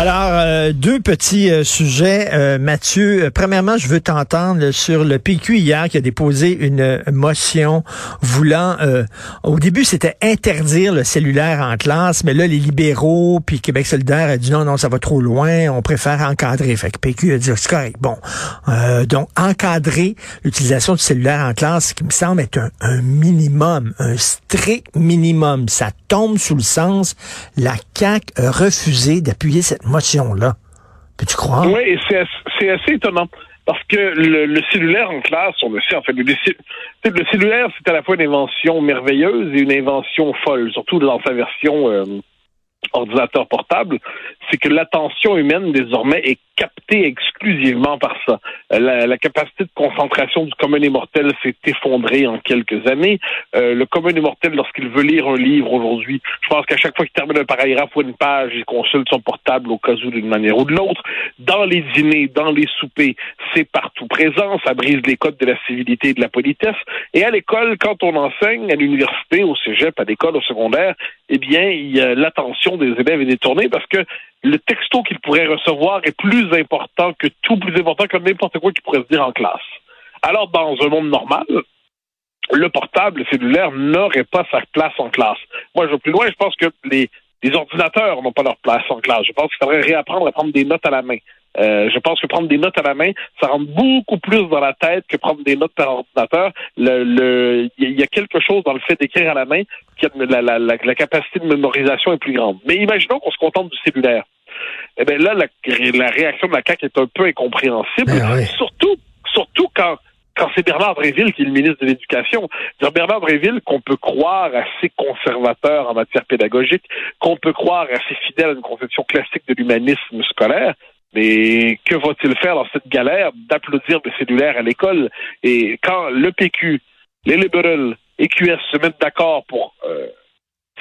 Alors, euh, deux petits euh, sujets. Euh, Mathieu, euh, premièrement, je veux t'entendre sur le PQ hier qui a déposé une euh, motion voulant, au début, c'était interdire le cellulaire en classe, mais là, les libéraux, puis Québec solidaire a dit non, non, ça va trop loin, on préfère encadrer. Fait que PQ a dit, c'est correct. Bon, donc, encadrer l'utilisation du cellulaire en classe, ce qui me semble être un, un minimum, un strict minimum. Ça tombe sous le sens, la CAQ a refusé d'appuyer cette motion-là. Peux-tu croire? Oui, c'est assez étonnant. Parce que le, cellulaire en classe, on le sait, en fait, le, le cellulaire, c'est à la fois une invention merveilleuse et une invention folle, surtout dans sa version euh, ordinateur portable, c'est que l'attention humaine désormais est captée exclusivement par ça. Euh, la, la capacité de concentration du commun immortel s'est effondrée en quelques années. Euh, le commun immortel, lorsqu'il veut lire un livre aujourd'hui, je pense qu'à chaque fois qu'il termine un paragraphe ou une page, il consulte son portable au cas où d'une manière ou de l'autre. Dans les dîners, dans les soupers, c'est partout présent. Ça brise les codes de la civilité et de la politesse. Et à l'école, quand on enseigne, à l'université, au cégep, à l'école, au secondaire, eh bien, l'attention des élèves est détournée parce que le texto qu'ils pourraient recevoir est plus important que tout, plus important que n'importe quoi qu'ils pourraient se dire en classe. Alors, dans un monde normal, le portable, le cellulaire n'aurait pas sa place en classe. Moi, je vais plus loin, je pense que les, les ordinateurs n'ont pas leur place en classe. Je pense qu'il faudrait réapprendre à prendre des notes à la main. Euh, je pense que prendre des notes à la main, ça rentre beaucoup plus dans la tête que prendre des notes par ordinateur. Le, il y a quelque chose dans le fait d'écrire à la main qui a la, la, la, capacité de mémorisation est plus grande. Mais imaginons qu'on se contente du cellulaire. Eh bien là, la, la réaction de la CAQ est un peu incompréhensible, ben surtout, surtout quand quand c'est Bernard Bréville qui est le ministre de l'Éducation. Bernard Bréville, qu'on peut croire assez conservateur en matière pédagogique, qu'on peut croire assez fidèle à une conception classique de l'humanisme scolaire, mais que va-t-il faire dans cette galère d'applaudir des cellulaires à l'école? Et quand le PQ, les libéraux et QS se mettent d'accord pour euh,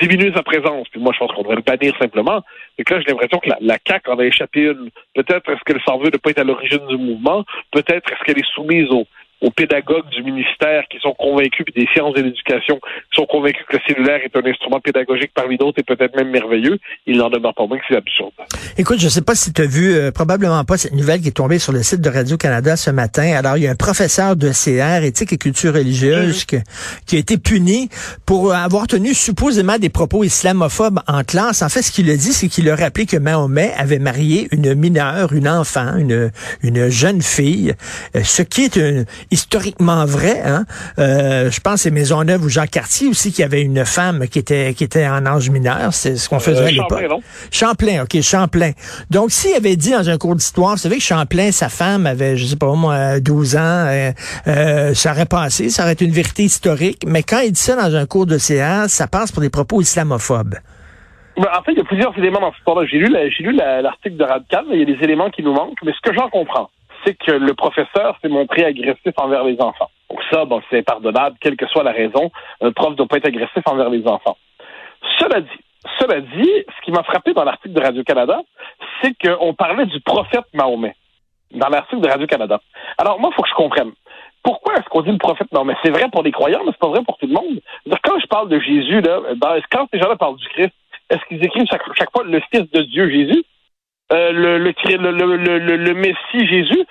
diminuer sa présence, puis moi je pense qu'on devrait le bannir simplement, et que là j'ai l'impression que la, la CAQ en a échappé une. Peut-être est-ce qu'elle s'en veut de ne pas être à l'origine du mouvement, peut-être est-ce qu'elle est soumise au, aux pédagogues du ministère qui sont convaincus, puis des sciences de l'éducation qui sont convaincus que le cellulaire est un instrument pédagogique parmi d'autres et peut-être même merveilleux, il n'en demeure pas moins que c'est absurde. Écoute, je ne sais pas si tu as vu, euh, probablement pas, cette nouvelle qui est tombée sur le site de Radio-Canada ce matin. Alors, il y a un professeur de CR, éthique et culture religieuse, mhm. qui a été puni pour avoir tenu supposément des propos islamophobes en classe. En fait, ce qu'il a dit, c'est qu'il a rappelé que Mahomet avait marié une mineure, une enfant, une, une jeune fille, euh, ce qui est une historiquement vrai. Hein? Euh, je pense que c'est Maisonneuve ou Jean Cartier aussi qui avait une femme qui était qui était en âge mineur. C'est ce qu'on faisait à euh, l'époque. Champlain, OK, Champlain. Donc, s'il avait dit dans un cours d'histoire, vous savez que Champlain, sa femme avait, je sais pas moi, 12 ans, euh, euh, ça aurait passé, ça aurait été une vérité historique. Mais quand il dit ça dans un cours de CA, ça passe pour des propos islamophobes. Ben, en fait, il y a plusieurs éléments dans ce histoire-là. J'ai lu, j'ai lu l'article de Radcal, il y a des éléments qui nous manquent, mais ce que j'en comprends, c'est que le professeur s'est montré agressif envers les enfants. Donc ça, bon, c'est pardonnable, quelle que soit la raison. Un prof ne doit pas être agressif envers les enfants. Cela dit, cela dit, ce qui m'a frappé dans l'article de Radio-Canada, c'est qu'on parlait du prophète Mahomet dans l'article de Radio-Canada. Alors, moi, il faut que je comprenne. Pourquoi est-ce qu'on dit le prophète Mahomet? C'est vrai pour les croyants, mais c'est pas vrai pour tout le monde. Quand je parle de Jésus, là, quand ces gens-là parlent du Christ, est-ce qu'ils écrivent chaque, chaque fois le Fils de Dieu Jésus? Euh, le, le, le, le, Messie Jésus.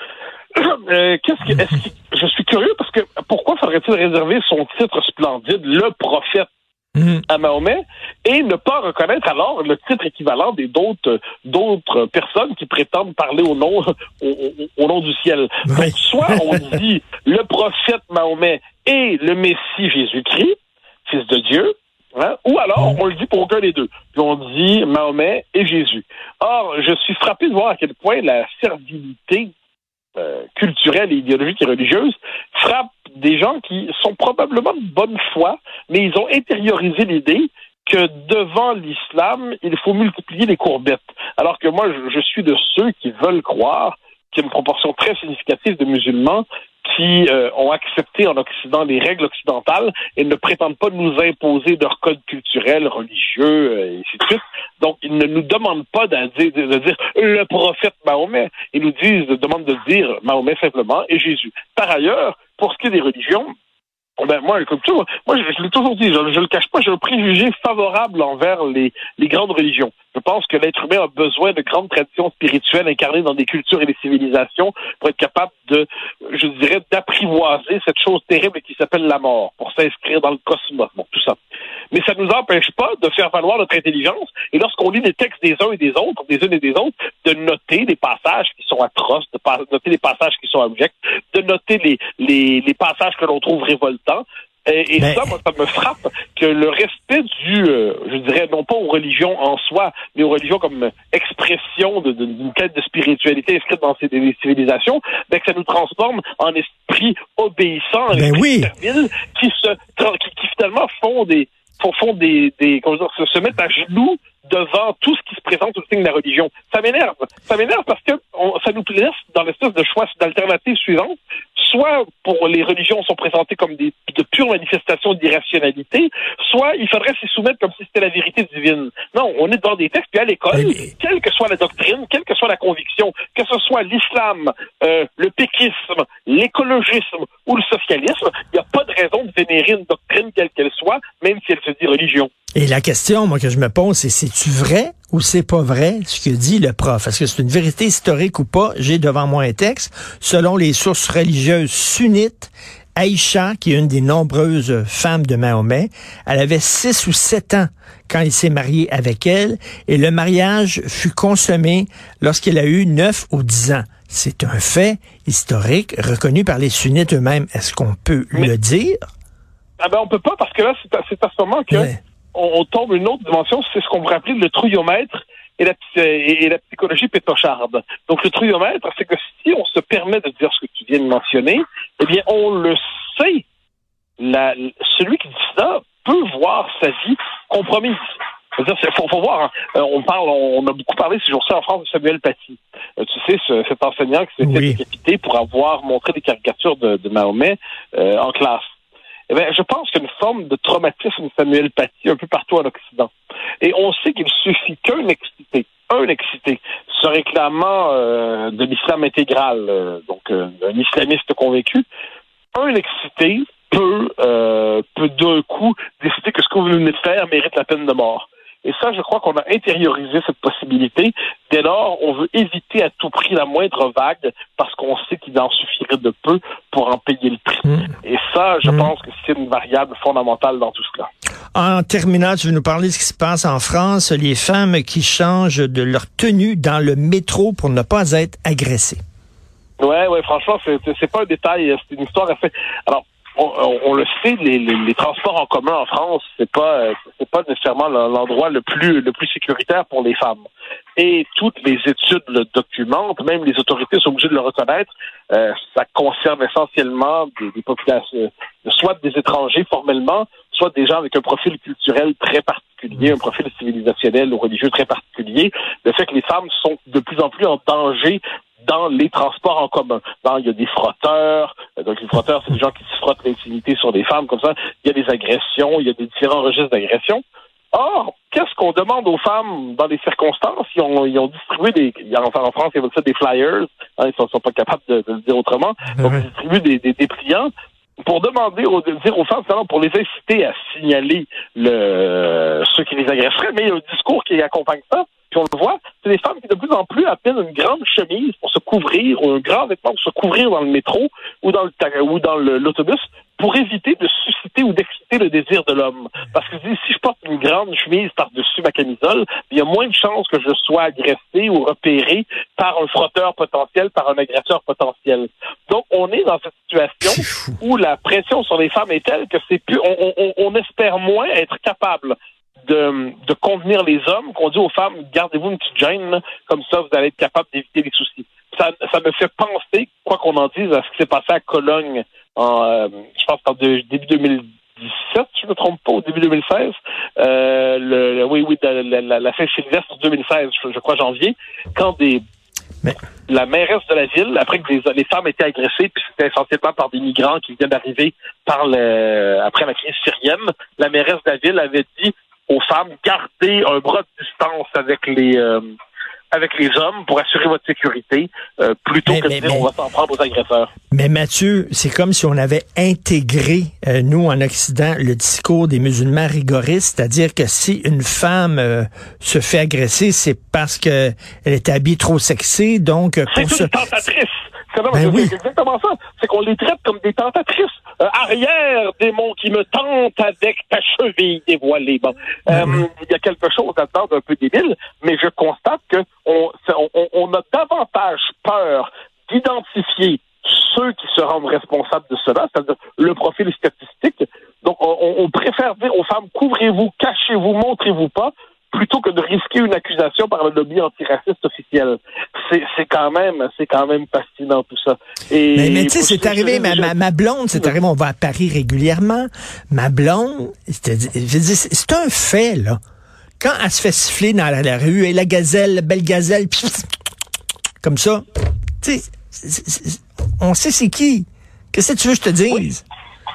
Euh, qu'est-ce que, est-ce que, je suis curieux parce que pourquoi faudrait-il réserver son titre splendide, le prophète, mhm. à Mahomet et ne pas reconnaître alors le titre équivalent des d'autres d'autres personnes qui prétendent parler au nom au, nom du ciel? Donc soit on dit le prophète Mahomet et le Messie Jésus-Christ, fils de Dieu, Hein? Ou alors, on le dit pour aucun des deux. Puis on dit Mahomet et Jésus. Or, je suis frappé de voir à quel point la servilité euh, culturelle, idéologique et religieuse frappe des gens qui sont probablement de bonne foi, mais ils ont intériorisé l'idée que devant l'islam, il faut multiplier les courbettes. Alors que moi, je, je suis de ceux qui veulent croire qu'il y a une proportion très significative de musulmans qui euh, ont accepté en Occident les règles occidentales et ne prétendent pas nous imposer leur code culturel, religieux, euh, et ainsi de suite. Donc, ils ne nous demandent pas de dire, le prophète Mahomet. Ils nous disent, demandent de dire Mahomet simplement et Jésus. Par ailleurs, pour ce qui est des religions, ben moi, comme tout, moi, je, je l'ai toujours dit, je, ne le cache pas, j'ai un préjugé favorable envers les, les grandes religions. Je pense que l'être humain a besoin de grandes traditions spirituelles incarnées dans des cultures et des civilisations pour être capable de, je dirais, d'apprivoiser cette chose terrible qui s'appelle la mort, pour s'inscrire dans le cosmos, bon, tout ça. Mais ça ne nous empêche pas de faire valoir notre intelligence et lorsqu'on lit les textes des uns et des autres, des unes et des autres, de noter des passages qui sont atroces, de noter des passages qui sont abjects, de noter les, les, les passages que l'on trouve révoltants, et, ça, moi, ça me frappe que le respect du, euh, je dirais, non pas aux religions en soi, mais aux religions comme expression d'une quête de spiritualité inscrite dans ces civilisations, ben, que ça nous transforme en esprit obéissant, en ben esprit servile, qui se, qui, qui, finalement font des, font, des, des comment dire, se, se mettent à genoux devant tout ce qui se présente au signe de la religion. Ça m'énerve. Ça m'énerve parce que ça nous laisse dans l'espèce de choix d'alternative suivante. Soit pour les religions sont présentées comme des de pures manifestations d'irrationalité, soit il faudrait s'y soumettre comme si c'était la vérité divine. Non, on est dans des textes, puis à l'école, quelle que soit la doctrine, quelle que soit la conviction, que ce soit l'islam, euh, le péquisme, l'écologisme ou le socialisme, il n'y a pas de raison de vénérer une doctrine quelle qu'elle soit, même si elle se dit religion. Et la question, moi, que je me pose, c'est c'est-tu vrai ou c'est pas vrai ce que dit le prof? Est-ce que c'est une vérité historique ou pas? J'ai devant moi un texte. Selon les sources religieuses sunnites, Aïcha, qui est une des nombreuses femmes de Mahomet, elle avait six ou sept ans quand il s'est marié avec elle, et le mariage fut consommé lorsqu'elle a eu neuf ou dix ans. C'est un fait historique reconnu par les sunnites eux-mêmes. Est-ce qu'on peut le dire? Ah ben on peut pas parce que là c'est à, ce moment que on, tombe une autre dimension, c'est ce qu'on pourrait appeler le trouillomètre et la, et la psychologie pétocharde. Donc le trouillomètre, c'est que si on se permet de dire ce que tu viens de mentionner, eh bien on le sait. La, celui qui dit ça peut voir sa vie compromise. Faut, faut voir. Hein. Euh, on parle, on a beaucoup parlé ces jours-ci en France de Samuel Paty. Euh, tu sais, ce, cet enseignant qui s'est fait décapiter pour avoir montré des caricatures de, de Mahomet euh, en classe. Eh bien, je pense qu'il y a une forme de traumatisme Samuel Paty un peu partout en Occident. Et on sait qu'il suffit qu'un excité, un excité, se réclamant euh, de l'islam intégral, euh, donc euh, un islamiste convaincu, un excité peut, peut d'un coup décider que ce que vous venez de faire mérite la peine de mort. Et ça, je crois qu'on a intériorisé cette possibilité. Dès lors, on veut éviter à tout prix la moindre vague parce qu'on sait qu'il en suffirait de peu pour en payer le prix. Hmm. Et ça, je hmm. pense que c'est une variable fondamentale dans tout cela. En terminant, tu veux nous parler de ce qui se passe en France, les femmes qui changent de leur tenue dans le métro pour ne pas être agressées. Ouais, ouais, franchement, c'est pas un détail, c'est une histoire assez. Alors, on, le sait, les, transports en commun en France, c'est pas c'est pas nécessairement l'endroit le plus le plus sécuritaire pour les femmes. Et toutes les études le documentent, même les autorités sont obligées de le reconnaître. Euh, ça concerne essentiellement des, populations, soit des étrangers formellement, soit des gens avec un profil culturel très particulier, un profil civilisationnel ou religieux très particulier. Le fait que les femmes sont de plus en plus en danger dans les transports en commun. il y a des frotteurs, euh, donc les frotteurs, c'est des gens qui se frottent l'intimité sur des femmes comme ça. Il y a des agressions, il y a des différents registres d'agressions. Or, qu'est-ce qu'on demande aux femmes dans les circonstances? Ils ont, ils ont distribué des, enfin en France, ils veulent ça des flyers, hein, ils ne sont, pas capables de, le dire autrement. Donc, ils distribuent des, des dépliants pour demander, aux, dire aux femmes, pour les inciter à signaler le, ceux qui les agresseraient, mais il y a un discours qui accompagne ça on le voit, c'est des femmes qui de plus en plus appellent une grande chemise pour se couvrir ou un grand vêtement pour se couvrir dans le métro ou dans le ou dans l'autobus pour éviter de susciter ou d'exciter le désir de l'homme. Parce que si je porte une grande chemise par-dessus ma camisole, il y a moins de chances que je sois agressé ou repéré par un frotteur potentiel, par un agresseur potentiel. Donc, on est dans cette situation où la pression sur les femmes est telle que c'est plus, on, on, on espère moins être capable de, de convenir les hommes qu'on dit aux femmes, gardez-vous une petite gêne, comme ça vous allez être capable d'éviter les soucis. Ça, ça me fait penser, quoi qu'on en dise, à ce qui s'est passé à Cologne en, euh, je pense, en début 2017, je ne me trompe pas, au début 2016. Euh, le, oui, oui, la, la, la Saint-Sylvestre 2016, je, crois janvier, quand des La mairesse de la ville, après que les, les femmes étaient agressées, puis c'était essentiellement par des migrants qui viennent d'arriver par le, après la crise syrienne, la mairesse de la ville avait dit aux femmes, gardez un bras de distance avec les euh, avec les hommes pour assurer votre sécurité, euh, plutôt Mais- que mais- de dire mais- on va s'en prendre aux agresseurs. Mais Mathieu, c'est comme si on avait intégré, euh, nous, en Occident, le discours des musulmans rigoristes, c'est-à-dire que si une femme euh, se fait agresser, c'est parce que elle est habillée trop sexy, donc euh, C'est pour se... une tentatrice. C'est Ben c'est exactement ça. C'est qu'on les traite comme des tentatrices. Euh, arrière, démon qui me tente avec ta cheville dévoilée. Bon, Ben Euh, il y a quelque chose là-dedans d'un peu débile, mais je constate que on, a davantage peur d'identifier ceux qui se rendent responsables de cela, c'est-à-dire le profil statistique. Donc, on, on- on préfère dire aux femmes couvrez-vous, cachez-vous, montrez-vous pas, plutôt que de risquer une accusation par le lobby antiraciste officiel. C'est c'est quand même, c'est quand même fascinant tout ça. Et Mais, mais tu sais, c'est ce- arrivé, ma, ma, ma blonde, c'est arrivé, on va à Paris régulièrement. Ma blonde, c'est un fait, là. Quand elle se fait siffler dans la, la rue, et la gazelle, la belle gazelle, comme ça, tu sais, on sait c'est qui. Qu'est-ce que tu veux que je te dise?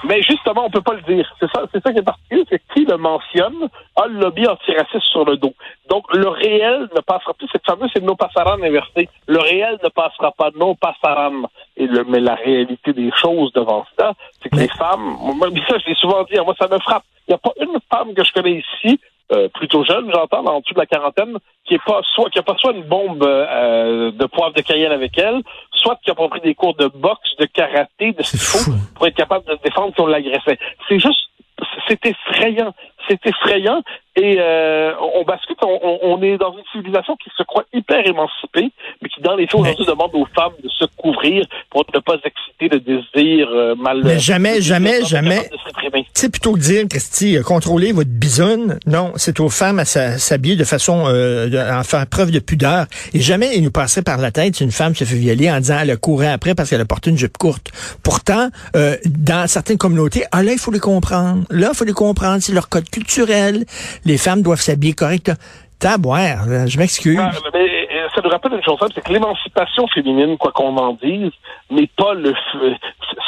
Mais justement, on peut pas le dire. C'est ça, c'est ça qui est particulier, c'est que qui le mentionne a le lobby antiraciste sur le dos. Donc, le réel ne passera plus. Cette fameuse, c'est no passaran inversé. Le réel ne passera pas no passaran. Et le, mais la réalité des choses devant ça, c'est que les femmes, moi, mais ça, je l'ai souvent dit, moi, ça me frappe. Il n'y a pas une femme que je connais ici, euh, plutôt jeune, j'entends, en dessous de la quarantaine, qui est pas soit qui a pas soit une bombe euh, de poivre de Cayenne avec elle, soit qui a pas pris des cours de boxe, de karaté, de ce qu'il faut fou. pour être capable de se défendre si on l'agressait. C'est juste, c'est effrayant. C'est effrayant. Et euh, on bascule, on, on- est dans une civilisation qui se croit hyper émancipée, mais qui, dans les faits, aujourd'hui, demande aux femmes de se couvrir pour ne pas exciter le désir euh, mal. Mais jamais, désir jamais, jamais. Tu sais, plutôt que dire, Christy, euh, contrôlez votre bisoune, non, c'est aux femmes à s'habiller de façon, euh, de- à faire preuve de pudeur. Et jamais il nous passerait par la tête une femme se fait violer en disant elle a couru après parce qu'elle a porté une jupe courte. Pourtant, euh, dans certaines communautés, ah là, il faut les comprendre. Là, il faut les comprendre. C'est leur code culturel. Les femmes doivent s'habiller correctement. Taboire, là, je m'excuse. Ah, euh, ça nous rappelle une chose simple, c'est que l'émancipation féminine, quoi qu'on en dise, n'est pas le f-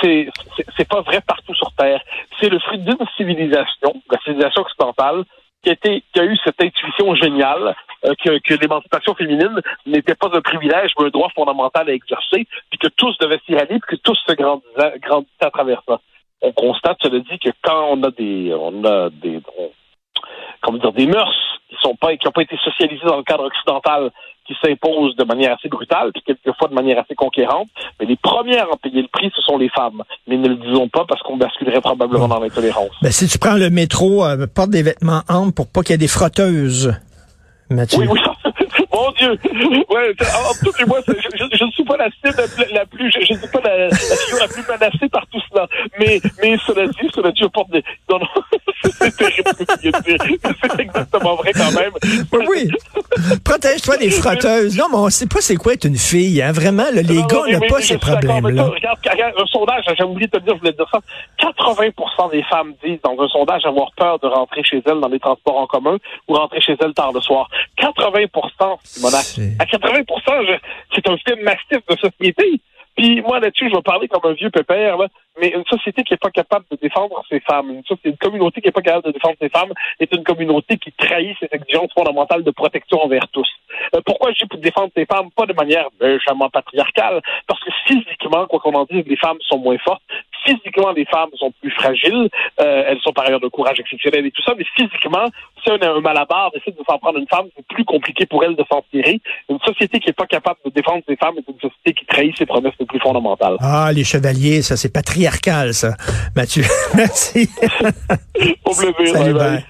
c'est c'est- pas vrai partout sur Terre. C'est le fruit d'une civilisation, la civilisation occidentale, qui a, qui a eu cette intuition géniale euh, que, que l'émancipation féminine n'était pas un privilège, mais un droit fondamental à exercer, puis que tous devaient s'y rallier, puis que tous se grandissaient, grandissaient à travers ça. On constate, cela dit, que quand on a des, on a des, on- comment dire, des mœurs qui sont pas, qui n'ont pas été socialisées dans le cadre occidental, qui s'imposent de manière assez brutale, puis quelquefois de manière assez conquérante. Mais les premières à payer le prix, ce sont les femmes. Mais ne le disons pas parce qu'on basculerait probablement dans l'intolérance. Ben, si tu prends le métro, euh, porte des vêtements amples pour pas qu'il y ait des frotteuses. Mathieu. Oui, oui. Dieu! Ouais, en tout cas, moi, je, ne suis pas la cible la plus, la plus je, ne suis pas la, la figure la plus menacée par tout cela. Mais, mais cela dit, cela dit, je porte des, non, non, c'est terrible. C'est exactement vrai quand même. Oui, oui. Protège-toi des frotteuses. Non, mais on sait pas c'est quoi être une fille. Hein. Vraiment, là, les Non, gars non, mais- n'ont mais pas ces mais problèmes-là. Regarde, regarde, un sondage, j'ai oublié de te dire, je voulais te dire ça. 80% des femmes disent dans un sondage avoir peur de rentrer chez elles dans les transports en commun ou rentrer chez elles tard le soir. 80 À 80 je- c'est un film massif de société. Puis moi là-dessus, je vais parler comme un vieux pépère, là, mais une société qui n'est pas capable de défendre ses femmes, une, société, une communauté qui n'est pas capable de défendre ses femmes, est une communauté qui trahit ses exigences fondamentales de protection envers tous. Euh, pourquoi je dis pour défendre ses femmes, pas de manière méchamment patriarcale, parce que physiquement, quoi qu'on en dise, les femmes sont moins fortes. Physiquement, les femmes sont plus fragiles. Euh, elles sont par ailleurs de courage exceptionnel et tout ça, mais physiquement, si on a un malabar décide de s'en prendre une femme, c'est plus compliqué pour elle de s'en tirer. Une société qui n'est pas capable de défendre ses femmes est une société qui trahit ses promesses les plus fondamentales. Ah, les chevaliers, ça, c'est patriarcal, ça. Mathieu, merci. Au plaisir. Salut, bye bye. bye.